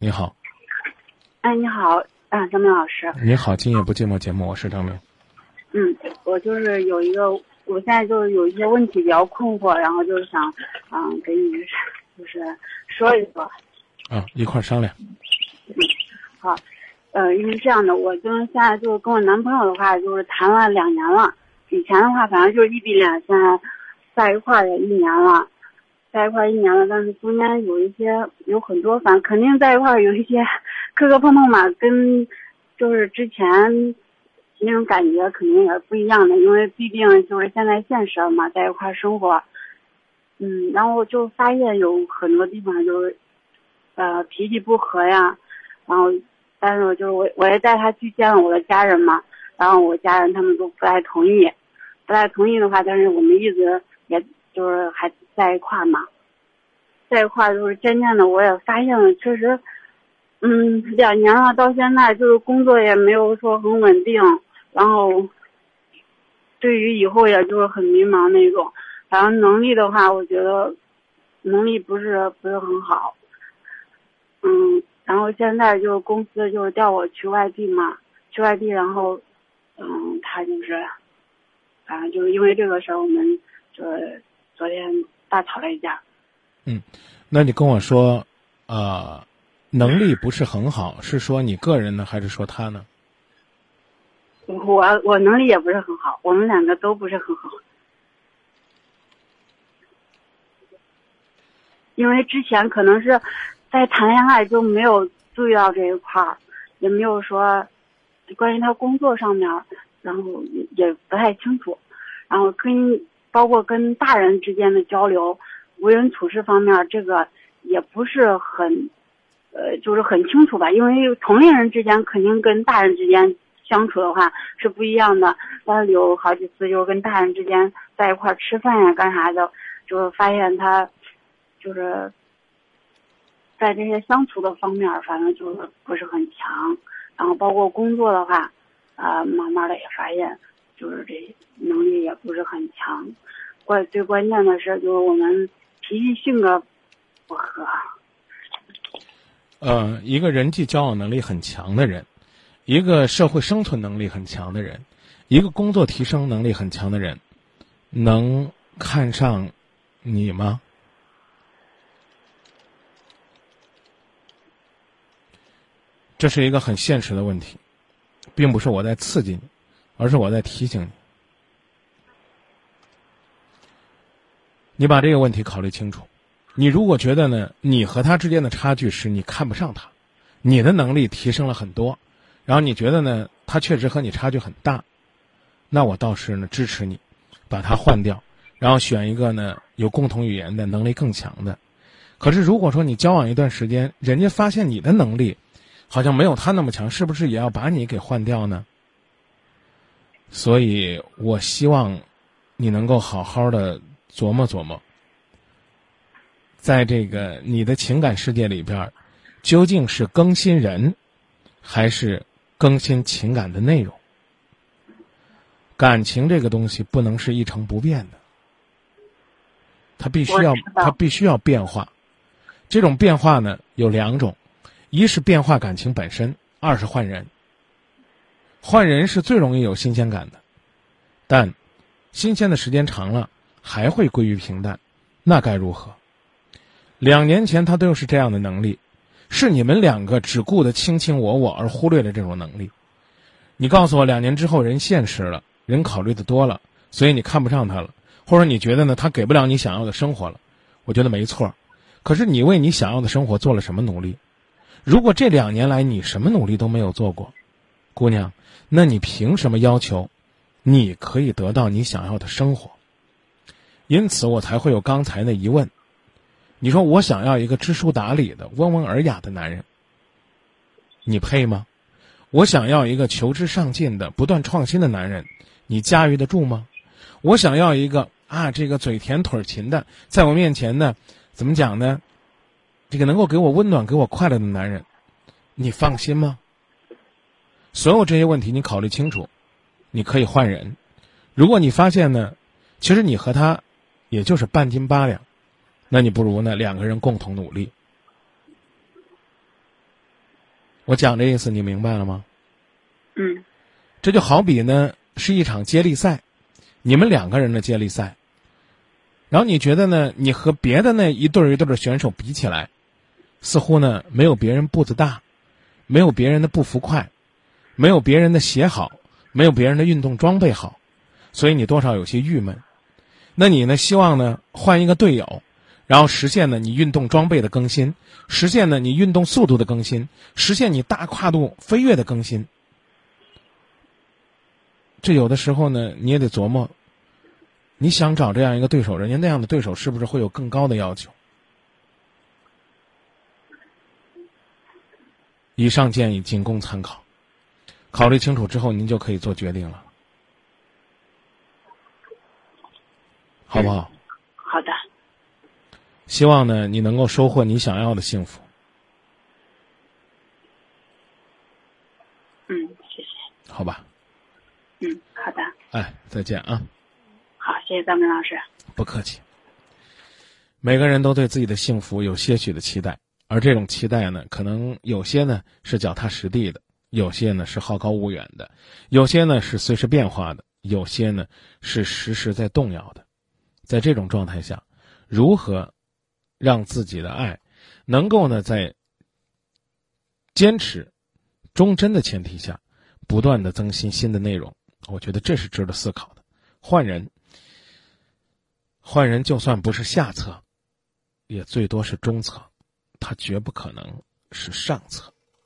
你好，哎，你好，啊，张明老师。你好，今夜不寂寞节目，我是张明。嗯，我就是有一个，我现在就是有一些问题比较困惑，然后就是想，嗯，给你就是说一说。啊，一块儿商量。嗯，好，呃，因为这样的，我就是现在就是跟我男朋友的话，就是谈了两年了。以前的话，反正就是异地恋，现在在一块儿也一年了，在一块一年了，但是中间有一些有很多，反肯定在一块有一些 磕磕碰碰嘛，跟就是之前那种感觉肯定也是不一样的，因为毕竟就是现在现实了嘛，在一块生活，嗯，然后就发现有很多地方就是呃脾气不和呀，然后但是就是我我也带他去见了我的家人嘛，然后我家人他们都不太同意。不太同意的话，但是我们一直也就是还在一块儿嘛，在一块就是渐渐的，我也发现了，确实，嗯，两年了，到现在就是工作也没有说很稳定，然后对于以后也就是很迷茫那种。反正能力的话，我觉得能力不是不是很好，嗯，然后现在就是公司就是调我去外地嘛，去外地，然后，嗯，他就是。反正就是因为这个事儿，我们就昨天大吵了一架。嗯，那你跟我说，呃，能力不是很好，是说你个人呢，还是说他呢？我我能力也不是很好，我们两个都不是很好。因为之前可能是在谈恋爱就没有注意到这一块儿，也没有说关于他工作上面。然后也也不太清楚，然后跟包括跟大人之间的交流，为人处事方面，这个也不是很，呃，就是很清楚吧。因为同龄人之间肯定跟大人之间相处的话是不一样的。但是有好几次就是跟大人之间在一块吃饭呀、干啥的，就是发现他，就是在这些相处的方面，反正就是不是很强。然后包括工作的话。啊，慢慢的也发现，就是这能力也不是很强。关最关键的是，就是我们脾气性格不合。呃，一个人际交往能力很强的人，一个社会生存能力很强的人，一个工作提升能力很强的人，能看上你吗？这是一个很现实的问题。并不是我在刺激你，而是我在提醒你。你把这个问题考虑清楚。你如果觉得呢，你和他之间的差距是你看不上他，你的能力提升了很多，然后你觉得呢，他确实和你差距很大，那我倒是呢支持你，把他换掉，然后选一个呢有共同语言的能力更强的。可是如果说你交往一段时间，人家发现你的能力，好像没有他那么强，是不是也要把你给换掉呢？所以我希望你能够好好的琢磨琢磨，在这个你的情感世界里边，究竟是更新人，还是更新情感的内容？感情这个东西不能是一成不变的，它必须要它必须要变化。这种变化呢有两种。一是变化感情本身，二是换人。换人是最容易有新鲜感的，但新鲜的时间长了还会归于平淡，那该如何？两年前他都是这样的能力，是你们两个只顾得卿卿我我而忽略了这种能力。你告诉我，两年之后人现实了，人考虑的多了，所以你看不上他了，或者你觉得呢他给不了你想要的生活了？我觉得没错，可是你为你想要的生活做了什么努力？如果这两年来你什么努力都没有做过，姑娘，那你凭什么要求你可以得到你想要的生活？因此我才会有刚才的疑问。你说我想要一个知书达理的、温文尔雅的男人，你配吗？我想要一个求知上进的、不断创新的男人，你驾驭得住吗？我想要一个啊，这个嘴甜腿勤的，在我面前呢，怎么讲呢？这个能够给我温暖、给我快乐的男人，你放心吗？所有这些问题你考虑清楚，你可以换人。如果你发现呢，其实你和他也就是半斤八两，那你不如呢两个人共同努力。我讲这意思你明白了吗？嗯。这就好比呢是一场接力赛，你们两个人的接力赛。然后你觉得呢？你和别的那一对一对的选手比起来，似乎呢没有别人步子大，没有别人的步幅快，没有别人的鞋好，没有别人的运动装备好，所以你多少有些郁闷。那你呢？希望呢换一个队友，然后实现呢你运动装备的更新，实现呢你运动速度的更新，实现你大跨度飞跃的更新。这有的时候呢，你也得琢磨。你想找这样一个对手，人家那样的对手是不是会有更高的要求？以上建议仅供参考，考虑清楚之后，您就可以做决定了，好不好？好的。希望呢，你能够收获你想要的幸福。嗯，谢谢。好吧。嗯，好的。哎，再见啊。好，谢谢张明老师。不客气。每个人都对自己的幸福有些许的期待，而这种期待呢，可能有些呢是脚踏实地的，有些呢是好高骛远的，有些呢是随时变化的，有些呢是时时在动摇的。在这种状态下，如何让自己的爱能够呢在坚持、忠贞的前提下，不断的更新新的内容？我觉得这是值得思考的。换人。换人就算不是下策，也最多是中策，他绝不可能是上策。